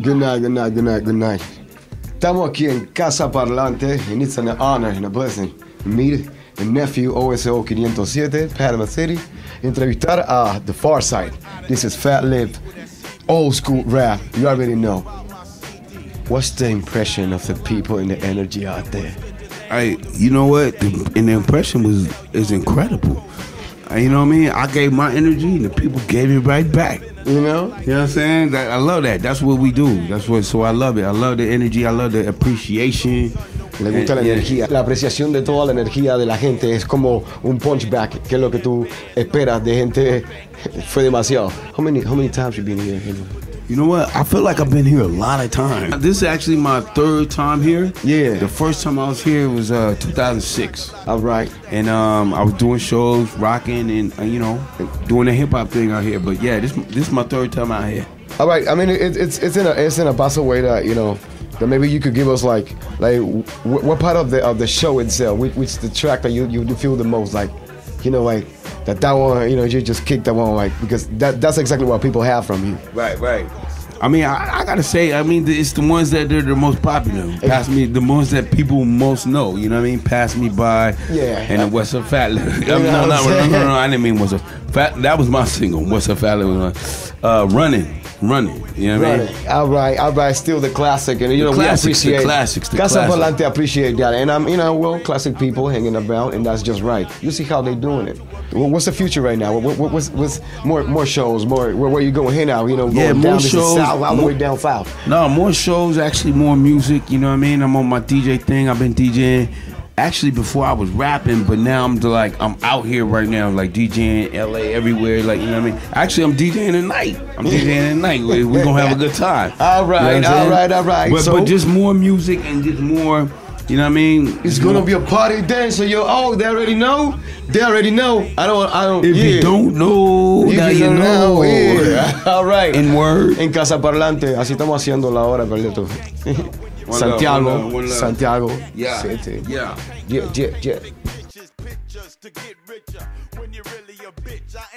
Good night, good night, good night, good night. Estamos aquí en Casa Parlante, and it's an honor and a blessing to meet the nephew OSO 507, Panama City, entrevistar a The Pharcyde. This is Fatlip, old school rap, you already know. What's the impression of the people and the energy out there? I, you know what, the, and the impression was is incredible. You know what I mean? I gave my energy, and the people gave it right back. You know? You know what I'm saying? I love that. That's what we do. That's what. So I love it. I love the energy. I love the appreciation. Le gusta la energía. La apreciación de toda la energía de la gente es como un punchback, que es lo que tú esperas de gente. Fue demasiado. How many, how many times you been here? You know what? I feel like I've been here a lot of times. This is actually my third time here. Yeah. The first time I was here was uh, 2006. All right. and um, I was doing shows, rocking, and uh, you know, doing the hip hop thing out here. But yeah, this this is my third time out here. All right. I mean, it, it's it's in a it's in a possible way that you know that maybe you could give us like like wh- what part of the of the show itself, which, which the track that you you feel the most like, you know, like that that one, you know, you just kick that one like because that that's exactly what people have from you. Right, right. I mean, I, I gotta say, I mean, it's the ones that they're the most popular. Pass me the ones that people most know. You know what I mean? Pass me by. Yeah. And what's a fat? I know no, no, no, no, no, no, I didn't mean what's a fat. That was my single. What's a fat? Uh, running, running. You know what I mean? All right, all right. Still the classic, and you know classics, we appreciate classics, the Casa classics. Volante appreciate that, and I'm you know well classic people hanging about, and that's just right. You see how they're doing it. Well, what's the future right now? What, what, what's, what's more more shows? More where, where you going here now? You know, Yeah, more shows, south, all the way down south. No, more shows, actually more music, you know what I mean? I'm on my DJ thing. I've been DJing actually before I was rapping, but now I'm like I'm out here right now, like DJing LA everywhere, like you know what I mean? Actually I'm DJing at night. I'm DJing at night. We we gonna have a good time. All right, You know all right, all right. But, So- but just more music and just more, you know what I mean? It's gonna be a party then, so you oh they already know, they already know. I don't I don't. if yeah. you don't know, If now you you don't know. yeah. All right. In word. En Casa Parlante, así estamos haciendo la hora, Carlito. Santiago, love, one love, one love. Santiago. Yeah. Yeah. Yeah, yeah, yeah.